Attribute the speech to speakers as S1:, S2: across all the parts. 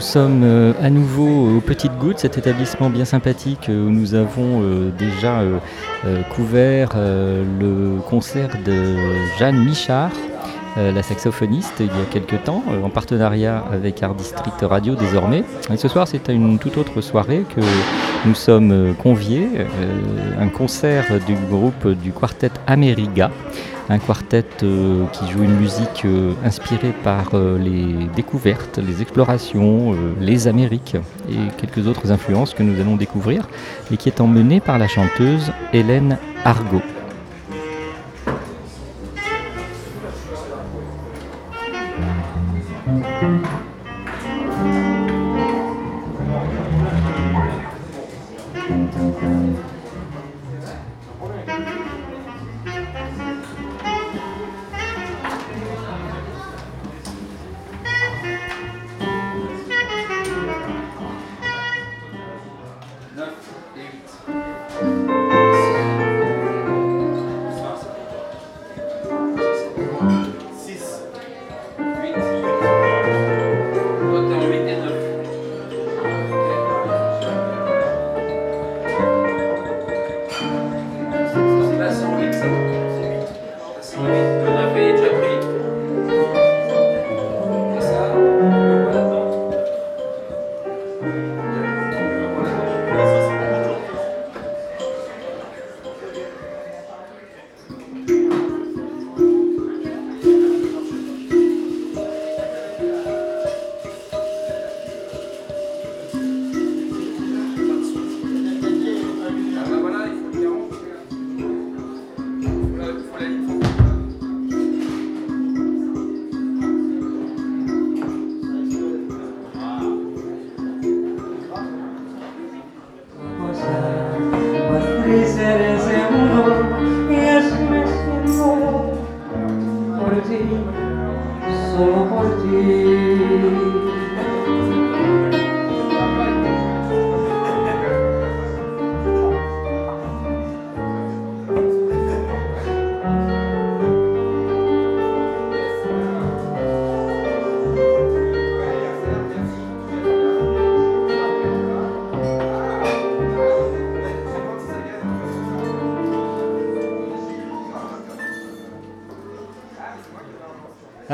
S1: sommes euh, à nouveau aux Petites Gouttes, cet établissement bien sympathique euh, où nous avons euh, déjà couvert le concert de Jeanne Michard, la saxophoniste, il y a quelques temps, en partenariat avec Art District Radio désormais. Et ce soir, c'est une toute autre soirée que nous sommes conviés, un concert du groupe du quartet Ameriga un quartet euh, qui joue une musique euh, inspirée par euh, les découvertes, les explorations, les Amériques et quelques autres influences que nous allons découvrir et qui est emmené par la chanteuse Hélène Argot.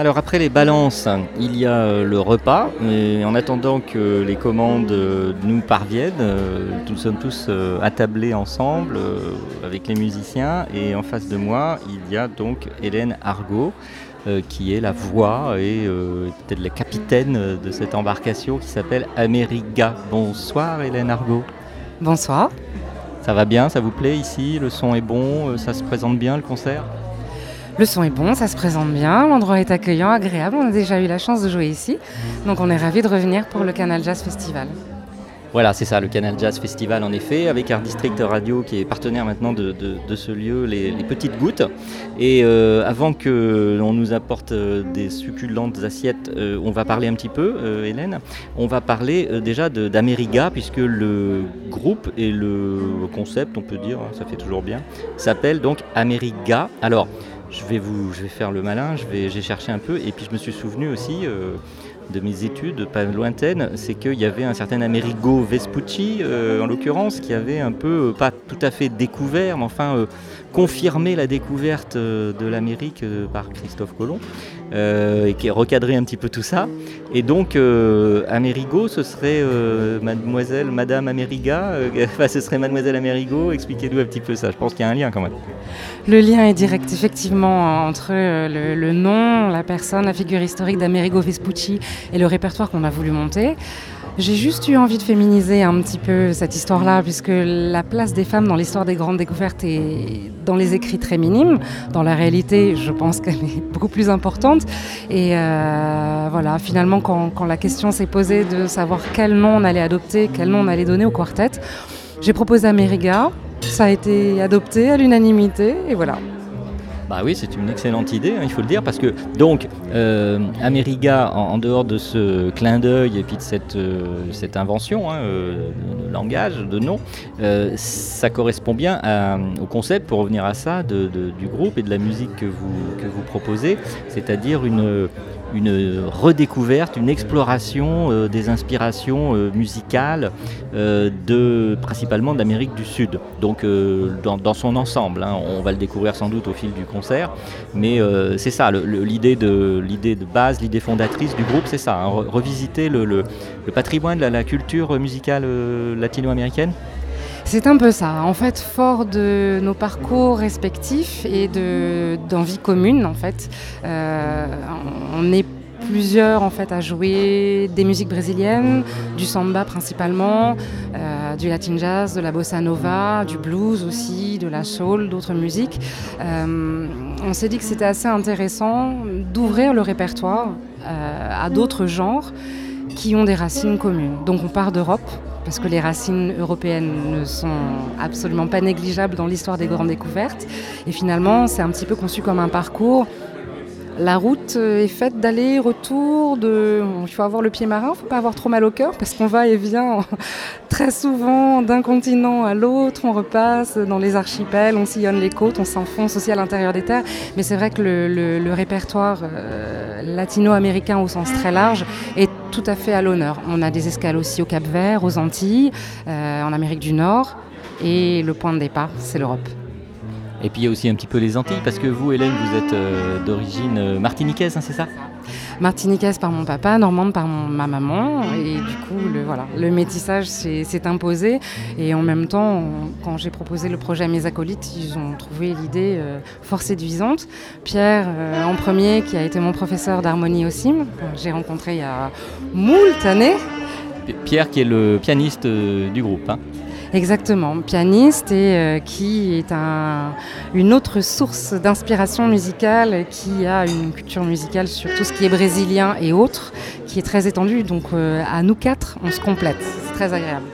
S1: Alors après les balances, il y a euh, le repas. Et en attendant que les commandes euh, nous parviennent, euh, nous sommes tous attablés ensemble avec les musiciens. Et en face de moi, il y a donc Hélène Argot, qui est la voix et peut-être la capitaine de cette embarcation qui s'appelle Ameriga. Bonsoir Hélène Argot.
S2: Bonsoir.
S1: Ça va bien, ça vous plaît ici? Le son est bon, ça se présente bien le concert?
S2: Le son est bon, ça se présente bien, l'endroit est accueillant, agréable. On a déjà eu la chance de jouer ici. Donc on est ravis de revenir pour le Canal Jazz Festival.
S1: Voilà, c'est ça, le Canal Jazz Festival en effet, avec Art District Radio qui est partenaire maintenant de, ce lieu, les, petites gouttes. Et euh, avant que l'on nous apporte euh, des succulentes assiettes, euh, on va parler un petit peu, Hélène. On va parler déjà d'Ameriga, puisque le groupe et le concept, on peut dire, hein, ça fait toujours bien, s'appelle donc Ameriga. Alors, je vais, faire le malin, j'ai cherché un peu, et puis je me suis souvenu aussi euh, de mes études, pas lointaines, c'est qu'il y avait un certain Amerigo Vespucci, euh, en l'occurrence, qui avait un peu, euh, pas tout à fait découvert, mais enfin confirmé la découverte de l'Amérique par Christophe Colomb. Et qui recadrer un petit peu tout ça. Et donc, Amerigo, ce serait mademoiselle, madame Ameriga, enfin, ce serait mademoiselle Amerigo, expliquez-nous un petit peu ça, je pense qu'il y a un lien quand même.
S2: Le lien est direct effectivement entre le, le nom, la personne, la figure historique d'Amerigo Vespucci et le répertoire qu'on a voulu monter. J'ai juste eu envie de féminiser un petit peu cette histoire-là, puisque la place des femmes dans l'histoire des grandes découvertes est dans les écrits très minime. Dans la réalité, je pense qu'elle est beaucoup plus importante. Et euh, voilà, finalement, quand, la question s'est posée de savoir quel nom on allait adopter, quel nom on allait donner au quartet, j'ai proposé Ameriga. Ça a été adopté à l'unanimité, et voilà.
S1: Bah oui, c'est une excellente idée, hein, il faut le dire, parce que donc euh, en, dehors de ce clin d'œil et puis de cette, euh, cette invention hein, euh, de langage, de nom, ça correspond bien au concept, pour revenir à ça, du groupe et de la musique que vous, que vous proposez, c'est-à-dire une, une redécouverte, une exploration euh, des inspirations euh, musicales euh, de, principalement d'Amérique du Sud. Donc dans, son ensemble, hein. on va le découvrir sans doute au fil du concert, mais c'est ça, l'idée de, l'idée de base, l'idée fondatrice du groupe, c'est ça, hein. revisiter le, patrimoine, la, la culture musicale latino-américaine
S2: c'est un peu ça. En fait, fort de nos parcours respectifs et d'envie commune, en fait, euh, on est plusieurs en fait à jouer des musiques brésiliennes, du samba principalement, euh, du latin jazz, de la bossa nova, du blues aussi, de la soul, d'autres musiques. Euh, on s'est dit que c'était assez intéressant d'ouvrir le répertoire à d'autres genres qui ont des racines communes. Donc on part d'Europe parce que les racines européennes ne sont absolument pas négligeables dans l'histoire des grandes découvertes. Et finalement, c'est un petit peu conçu comme un parcours la route euh, est faite d'aller-retour, de... il faut avoir le pied marin, il ne faut pas avoir trop mal au cœur parce qu'on va et vient très souvent d'un continent à l'autre, on repasse dans les archipels, on sillonne les côtes, on s'enfonce aussi à l'intérieur des terres. Mais c'est vrai que le, répertoire euh, latino-américain au sens très large est tout à fait à l'honneur. On a des escales aussi au Cap Vert, aux Antilles, euh, en Amérique du Nord et le point de départ, c'est l'Europe.
S1: Et puis il y a aussi un petit peu les Antilles, parce que vous, Hélène, vous êtes euh, d'origine euh, martiniquaise, hein, c'est ça?
S2: Martiniquaise par mon papa, normande par ma maman. Et du coup, le, voilà, le métissage s'est imposé. Et en même temps, quand j'ai proposé le projet à mes acolytes, ils ont trouvé l'idée euh, fort séduisante. Pierre, en premier, qui a été mon professeur d'harmonie au CIM, j'ai rencontré il y a moult années.
S1: Pierre qui est le pianiste du groupe. Hein.
S2: Exactement, pianiste et euh, qui est une autre source d'inspiration musicale, qui a une culture musicale sur tout ce qui est brésilien et autres, qui est très étendue. Donc euh, à nous quatre, on se complète. C'est très agréable.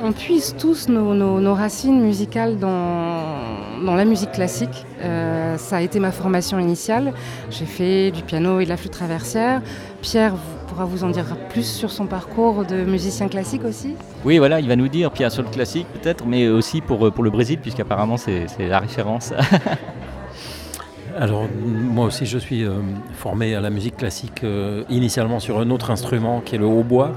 S2: On puise tous nos, racines musicales dans, la musique classique. Euh, ça a été ma formation initiale. J'ai fait du piano et de la flûte traversière. Pierre pourra vous en dire plus sur son parcours de musicien classique aussi
S1: Oui, voilà, il va nous dire, Pierre, sur le classique peut-être, mais aussi pour, pour le Brésil, puisqu'apparemment c'est la référence.
S3: Alors moi aussi je suis euh, formé à la musique classique euh, initialement sur un autre instrument qui est le hautbois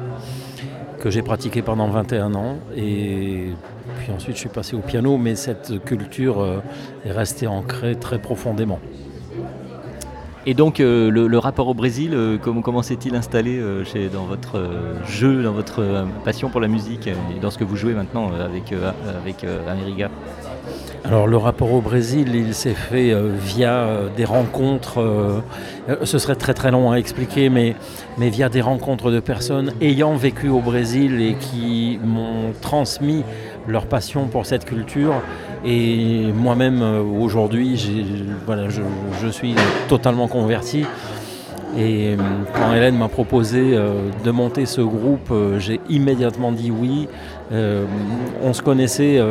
S3: que j'ai pratiqué pendant 21 ans et puis ensuite je suis passé au piano mais cette culture euh, est restée ancrée très profondément.
S1: Et donc euh, le, rapport au Brésil, euh, comment, s'est-il installé euh, dans votre jeu, dans votre passion pour la musique et dans ce que vous jouez maintenant avec, avec Ameriga?
S3: Alors le rapport au Brésil, il s'est fait via des rencontres, ce serait très très long à expliquer, mais, mais via des rencontres de personnes ayant vécu au Brésil et qui m'ont transmis leur passion pour cette culture. Et moi-même, euh, aujourd'hui, voilà, je, suis totalement converti. Et euh, quand Hélène m'a proposé euh, de monter ce groupe, j'ai immédiatement dit oui. on se connaissait,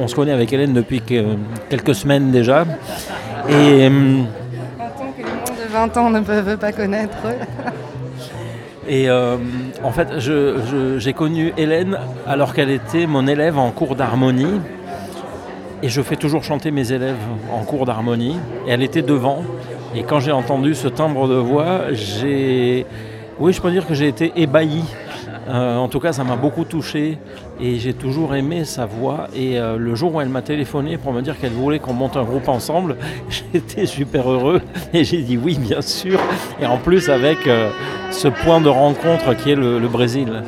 S3: on se connaît avec Hélène depuis quelques semaines déjà.
S2: Et, tant que les moins de 20 ans ne peuvent pas connaître.
S3: Et en fait, j'ai connu Hélène alors qu'elle était mon élève en cours d'harmonie. Et je fais toujours chanter mes élèves en cours d'harmonie. Elle était devant. Et quand j'ai entendu ce timbre de voix, j'ai. Oui, je peux dire que j'ai été ébahi. Euh, en tout cas, ça m'a beaucoup touché et j'ai toujours aimé sa voix. Et euh, le jour où elle m'a téléphoné pour me dire qu'elle voulait qu'on monte un groupe ensemble, j'étais super heureux et j'ai dit oui, bien sûr. Et en plus, avec ce point de rencontre qui est le, Brésil.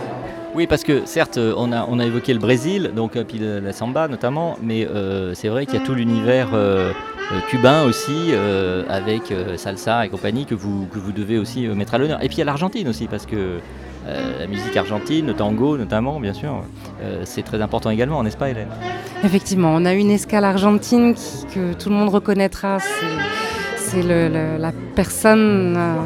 S1: Oui, parce que certes, on a, on a évoqué le Brésil, donc puis la, samba notamment, mais c'est vrai qu'il y a tout l'univers cubain aussi, avec salsa et compagnie, que vous, que vous devez aussi mettre à l'honneur. Et puis il y a l'Argentine aussi, parce que euh, la musique argentine, le tango notamment, bien sûr. Euh, c'est très important également, n'est-ce pas Hélène?
S2: Effectivement, on a une escale argentine que tout le monde reconnaîtra. C'est la personne euh,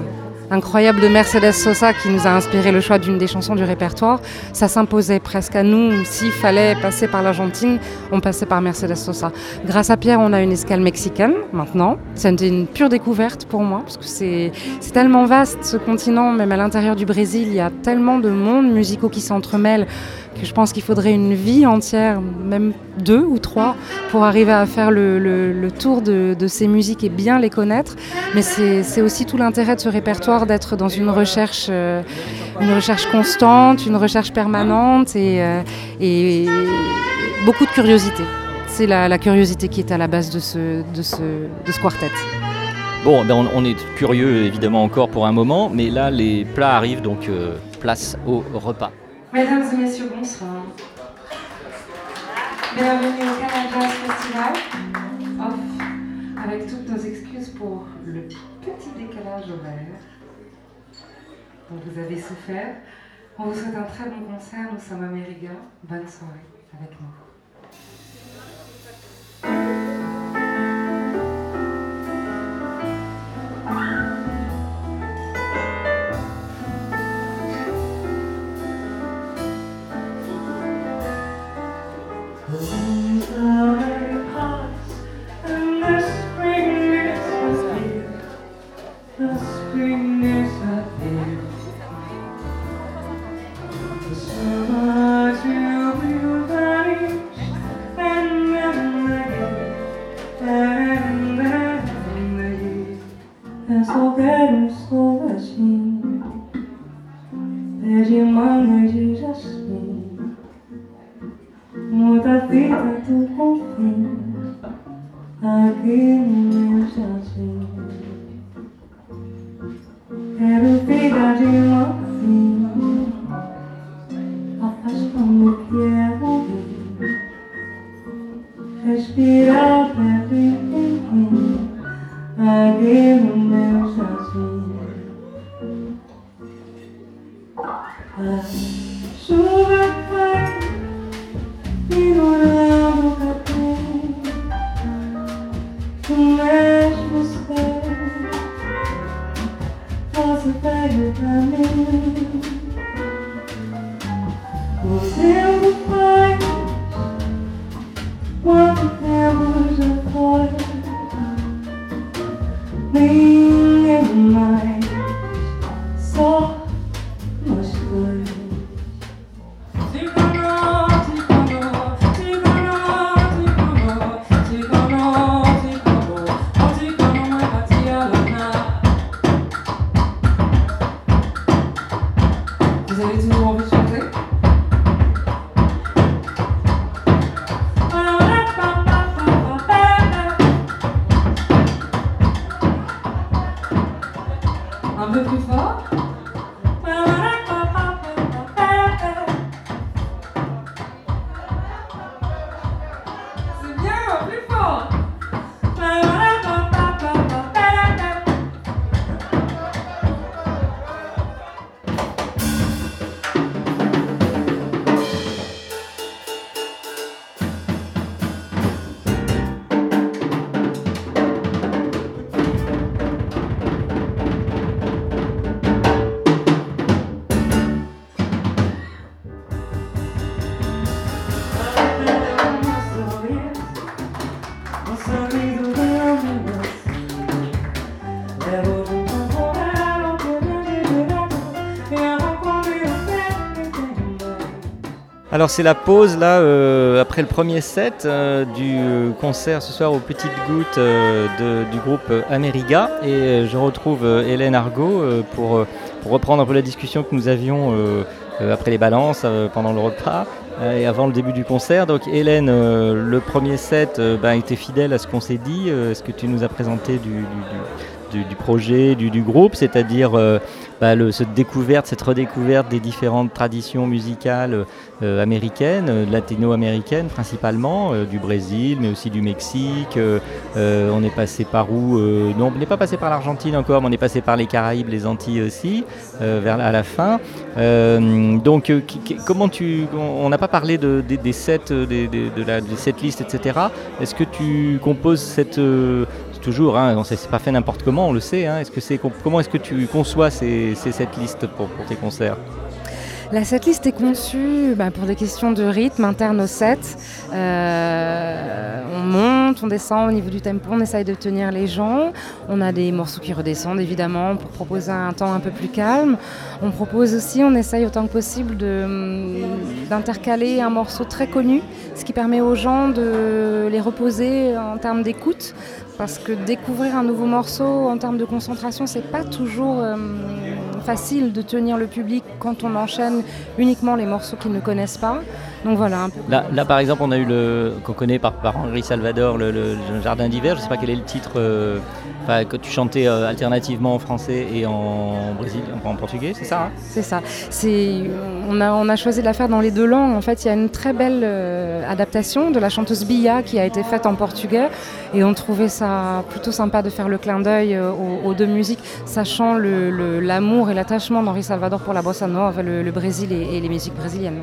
S2: incroyable de Mercedes Sosa qui nous a inspiré le choix d'une des chansons du répertoire. Ça s'imposait presque à nous. S'il fallait passer par l'Argentine, on passait par Mercedes Sosa. Grâce à Pierre, on a une escale mexicaine maintenant. C'était une pure découverte pour moi parce que c'est tellement vaste ce continent, même à l'intérieur du Brésil, il y a tellement de mondes musicaux qui s'entremêlent je pense qu'il faudrait une vie entière, même deux ou trois, pour arriver à faire le, tour de, ces musiques et bien les connaître. Mais c'est aussi tout l'intérêt de ce répertoire d'être dans une recherche, euh, une recherche constante, une recherche permanente et, euh, beaucoup de curiosité. C'est la, curiosité qui est à la base de ce, quartet.
S1: Bon, ben on, est curieux évidemment encore pour un moment, mais là les plats arrivent, donc euh, place au repas.
S2: Mesdames et messieurs, bonsoir. Bienvenue au Canada Festival. Off, avec toutes nos excuses pour le petit décalage horaire dont vous avez souffert. On vous souhaite un très bon concert. Nous sommes à Mériga. Bonne soirée avec nous. again.
S1: eles não ouvem Alors c'est la pause là euh, après le premier set euh, du concert ce soir aux Petites Gouttes euh, du groupe Ameriga et je retrouve Hélène Argot pour, reprendre un peu la discussion que nous avions après les balances, pendant le repas et avant le début du concert. Donc Hélène, le premier set ben, était fidèle à ce qu'on s'est dit, ce que tu nous as présenté du, projet, du, du groupe, c'est-à-dire bah, cette découverte, cette redécouverte des différentes traditions musicales euh, américaines, euh, latino-américaines principalement, euh, du Brésil, mais aussi du Mexique. on est passé par où Non, on n'est pas passé par l'Argentine encore, mais on est passé par les Caraïbes, les Antilles aussi, à la fin. donc, comment tu On n'a pas parlé de, des sets, des, de la, etc. Est-ce que tu composes cette toujours, hein, on c'est pas fait n'importe comment, on le sait. Hein. Est-ce que comment est-ce que tu conçois ces, cette liste pour, pour tes concerts?
S2: La setlist est conçue bah, pour des questions de rythme interne au set. Euh, on monte, on descend au niveau du tempo, on essaye de tenir les gens. On a des morceaux qui redescendent évidemment pour proposer un temps un peu plus calme. On propose aussi, on essaye autant que possible d'intercaler un morceau très connu, ce qui permet aux gens de les reposer en termes d'écoute parce que découvrir un nouveau morceau en termes de concentration, c'est pas toujours euh, facile de tenir le public quand on enchaîne uniquement les morceaux qu'ils ne connaissent pas. Donc voilà.
S1: là, par exemple, on a eu le qu'on connaît par, par Henri Salvador, le, Jardin d'hiver. Je ne sais pas quel est le titre euh, que tu chantais euh, alternativement en français et en brésil, en, portugais, c'est ça hein?
S2: C'est ça. C'est on a on a choisi de la faire dans les deux langues. En fait, il y a une très belle euh, adaptation de la chanteuse Bia qui a été faite en portugais et on trouvait ça plutôt sympa de faire le clin d'œil aux, deux musiques, sachant l'amour et l'attachement d'Henri Salvador pour la bossa nova, le, Brésil et les musiques brésiliennes.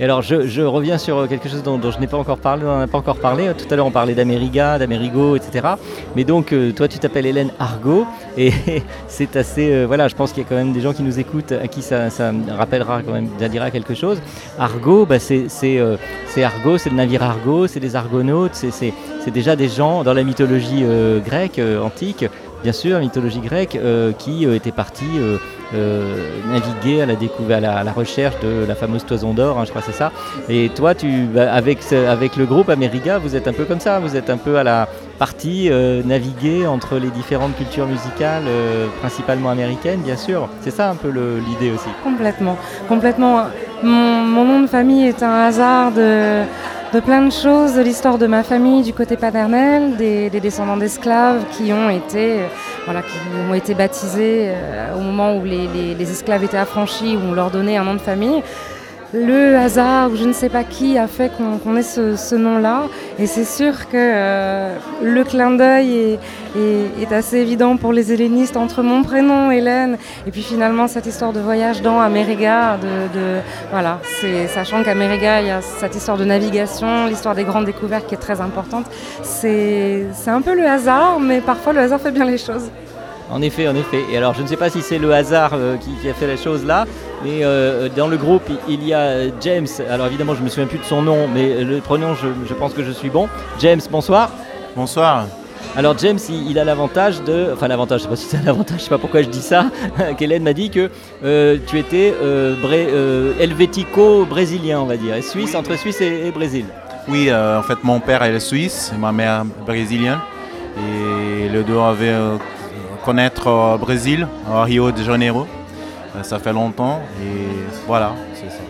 S1: Et alors, je, reviens sur quelque chose dont, je n'ai pas encore parlé, on pas encore parlé. Tout à l'heure, on parlait d'Amériga, d'Amérigo, etc. Mais donc, euh, toi, tu t'appelles Hélène Argo, et c'est assez. Euh, voilà, je pense qu'il y a quand même des gens qui nous écoutent à qui ça, rappellera quand même, ça dira quelque chose. Argo, bah, c'est euh, Argo, c'est le navire Argo, c'est des argonautes, c'est déjà des gens dans la mythologie grecque, antique, bien sûr, mythologie grecque, qui étaient partis euh, naviguer à la découverte, à la, recherche de la fameuse toison d'or, hein, je crois que c'est ça. Et toi, tu, bah, avec, avec le groupe Ameriga, vous êtes un peu comme ça, vous êtes un peu à la partie euh, naviguer entre les différentes cultures musicales, euh, principalement américaines, bien sûr. C'est ça un peu l'idée aussi.
S2: Complètement, complètement. Mon, nom de famille est un hasard de de plein de choses, de l'histoire de ma famille du côté paternel, des, descendants d'esclaves qui ont été, euh, voilà, qui ont été baptisés euh, au moment où les, les, esclaves étaient affranchis, où on leur donnait un nom de famille le hasard ou je ne sais pas qui a fait qu'on ait ce, nom-là. Et c'est sûr que euh, le clin d'œil est, assez évident pour les hellénistes entre mon prénom, Hélène, et puis finalement cette histoire de voyage dans Amériga. De, voilà, sachant qu'Amériga, il y a cette histoire de navigation, l'histoire des grandes découvertes qui est très importante. C'est un peu le hasard, mais parfois le hasard fait bien les choses.
S1: En effet, en effet. Et alors, je ne sais pas si c'est le hasard euh, qui, a fait la chose là, mais euh, dans le groupe, il y a James. Alors, évidemment, je ne me souviens plus de son nom, mais le prénom, je, pense que je suis bon. James, bonsoir.
S4: Bonsoir.
S1: Alors James, il, a l'avantage de... Enfin l'avantage, je ne sais pas si c'est un avantage, je ne sais pas pourquoi je dis ça, qu'Hélène m'a dit que euh, tu étais helvético-brésilien, on va dire, et suisse, entre Suisse et, Brésil.
S4: Oui, en fait mon père est suisse, ma mère brésilienne, et le deux avaient connaître au Brésil, au Rio de Janeiro. Euh, ça fait longtemps et voilà, c'est ça.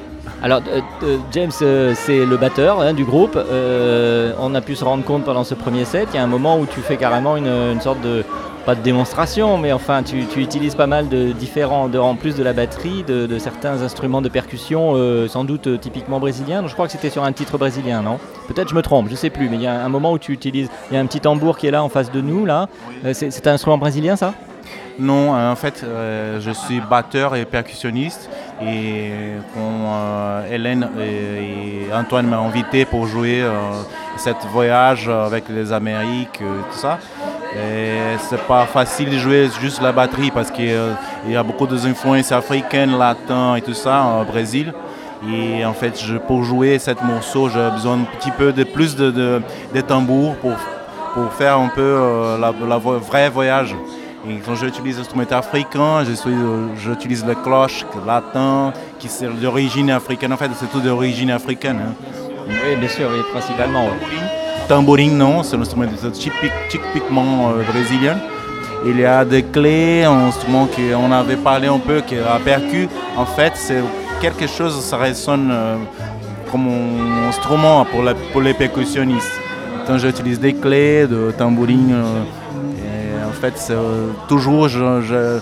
S1: Alors euh, euh, James, c'est le batteur hein, du groupe. on a pu se rendre compte pendant ce premier set, il y a un moment où tu fais carrément une sorte de, pas de démonstration, mais enfin, tu, utilises pas mal de différents, de, en plus de la batterie, de, certains instruments de percussion, sans doute typiquement brésiliens. je crois que c'était sur un titre brésilien, non? Peut-être je me trompe, je sais plus, mais il y a un moment où tu utilises, il y a un petit tambour qui est là en face de nous, là. C'est un instrument brésilien, ça?
S4: Non, en fait, je suis batteur et percussionniste. Et quand Hélène et, Antoine m'ont invité pour jouer cet voyage avec les Amériques, tout ça, c'est pas facile de jouer juste la batterie parce qu'il y a beaucoup d'influences africaines, latines et tout ça au Brésil. Et en fait, pour jouer cette morceau, j'ai besoin un petit peu de plus de, de, tambours pour, pour faire un peu euh, la, voyage. Et quand j'utilise l'instrument africain, j'utilise le cloche latin, qui c'est d'origine africaine. En fait, c'est tout d'origine africaine. Hein.
S1: Oui, bien sûr, oui, principalement
S4: tambourin, non, c'est un instrument typique, typiquement euh, brésilien. Il y a des clés, un instrument qu'on avait parlé un peu, qui est la percu. En fait, c'est quelque chose, ça résonne comme un instrument pour, pour les percussionnistes. Quand j'utilise des clés, de tambourine, fait, toujours je,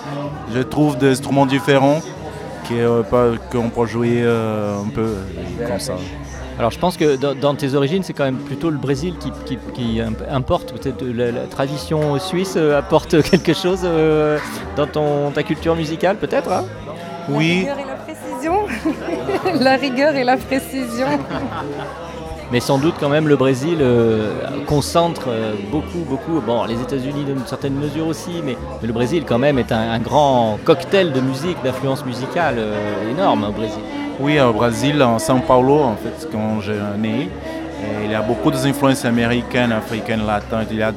S4: je, trouve des instruments différents qu'on peut jouer un peu comme ça.
S1: Alors je pense que dans, tes origines, c'est quand même plutôt le Brésil qui, importe, peut-être la, tradition suisse euh, apporte quelque chose euh, dans ton, ta culture musicale, peut-être hein?
S2: Oui. La rigueur et la précision. la rigueur et la précision.
S1: Mais sans doute quand même le Brésil euh, concentre beaucoup, beaucoup, bon les États-Unis d'une certaine mesure aussi, mais, le Brésil quand même est un, grand cocktail de musique, d'influence musicale énorme au Brésil.
S4: Oui, au Brésil, en São Paulo, en fait, quand j'ai né, il y a beaucoup d'influences américaines, africaines, latines. Il y a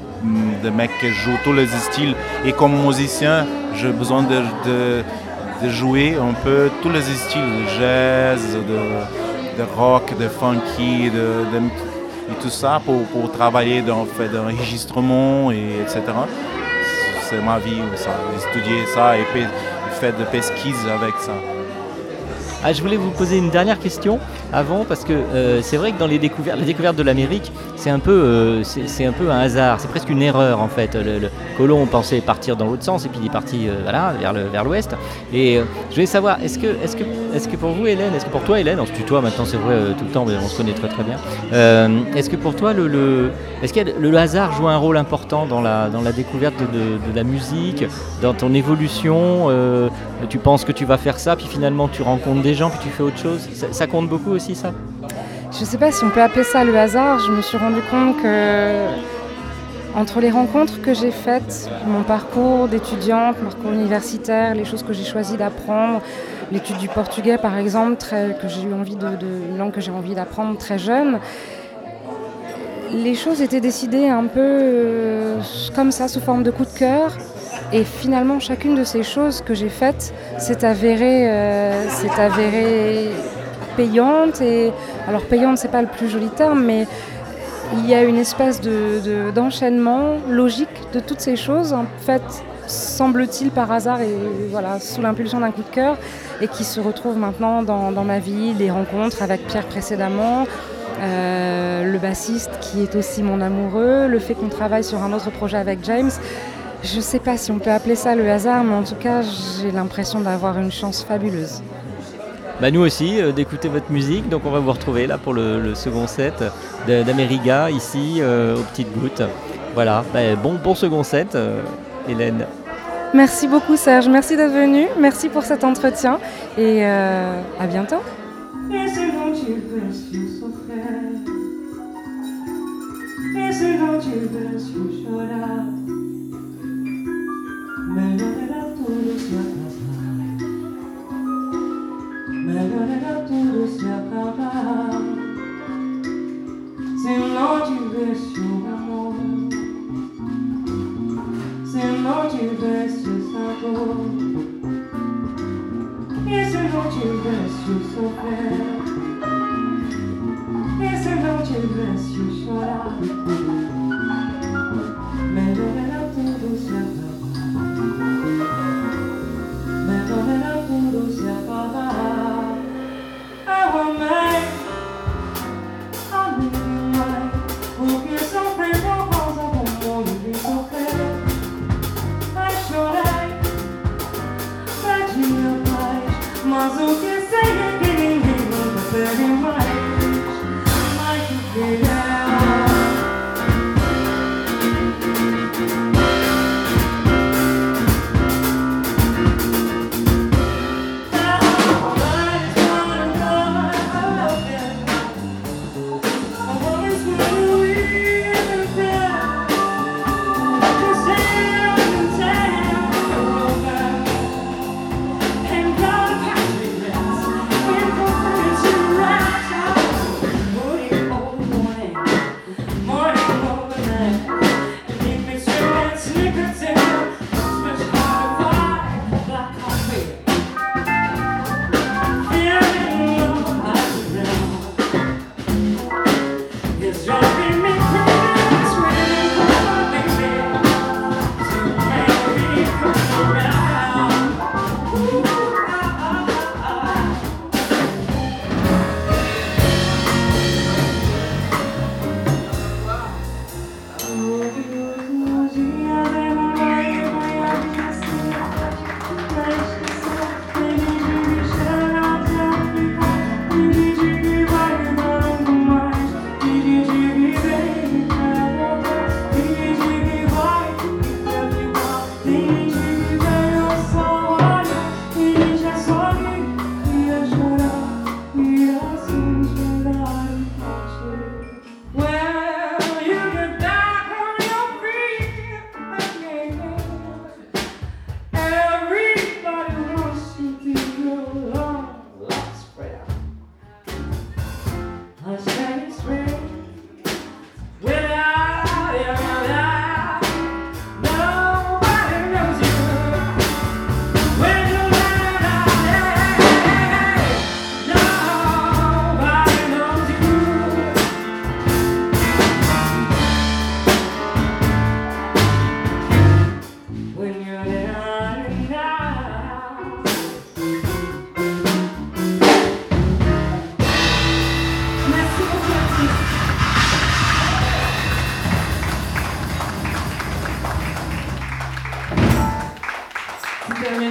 S4: des mecs qui jouent tous les styles. Et comme musicien, j'ai besoin de, jouer un peu tous les styles, de jazz, de, rock, de funky, de, et tout ça pour, pour travailler dans fait d'enregistrement, et etc. C'est ma vie, ça, étudier ça et faire des pesquises avec ça.
S1: Ah, je voulais vous poser une dernière question avant parce que euh, c'est vrai que dans les découvertes, la découverte de l'Amérique, c'est un peu, euh, un peu un hasard, c'est presque une erreur en fait. Le, colon pensait partir dans l'autre sens et puis il est parti euh, voilà, vers le vers l'ouest. Et je voulais savoir, est-ce que, est-ce que, est-ce que pour vous, Hélène, est-ce que pour toi, Hélène, on se tutoie maintenant, c'est vrai tout le temps, mais on se connaît très très bien. est-ce que pour toi, le, est-ce que le hasard joue un rôle important dans la dans la découverte de, la musique, dans ton évolution Tu penses que tu vas faire ça, puis finalement tu rencontres des gens puis tu fais autre chose? Ça, compte beaucoup aussi
S2: Je sais pas si on peut appeler ça le hasard. Je me suis rendu compte que entre les rencontres que j'ai faites, mon parcours d'étudiante, mon parcours universitaire, les choses que j'ai choisi d'apprendre, l'étude du portugais par exemple, que j'ai eu envie une langue que j'ai envie d'apprendre très jeune, les choses étaient décidées un peu euh, comme ça, sous forme de coup de cœur. Et finalement, chacune de ces choses que j'ai faites s'est avérée, euh, avérée payante. Et alors payante, c'est pas le plus joli terme, mais il y a une espèce de, d'enchaînement logique de toutes ces choses, en fait, semble-t-il par hasard et voilà, sous l'impulsion d'un coup de cœur, et qui se retrouvent maintenant dans, ma vie, les rencontres avec Pierre précédemment. Euh, le bassiste qui est aussi mon amoureux, le fait qu'on travaille sur un autre projet avec James, je ne sais pas si on peut appeler ça le hasard, mais en tout cas, j'ai l'impression d'avoir une chance fabuleuse.
S1: Bah nous aussi, euh, d'écouter votre musique. Donc on va vous retrouver là pour le, second set d'Ameriga, ici, euh, aux petites gouttes. Voilà, bah, bon, bon second set, euh, Hélène.
S2: Merci beaucoup Serge, merci d'être venu, merci pour cet entretien et à bientôt. Melhor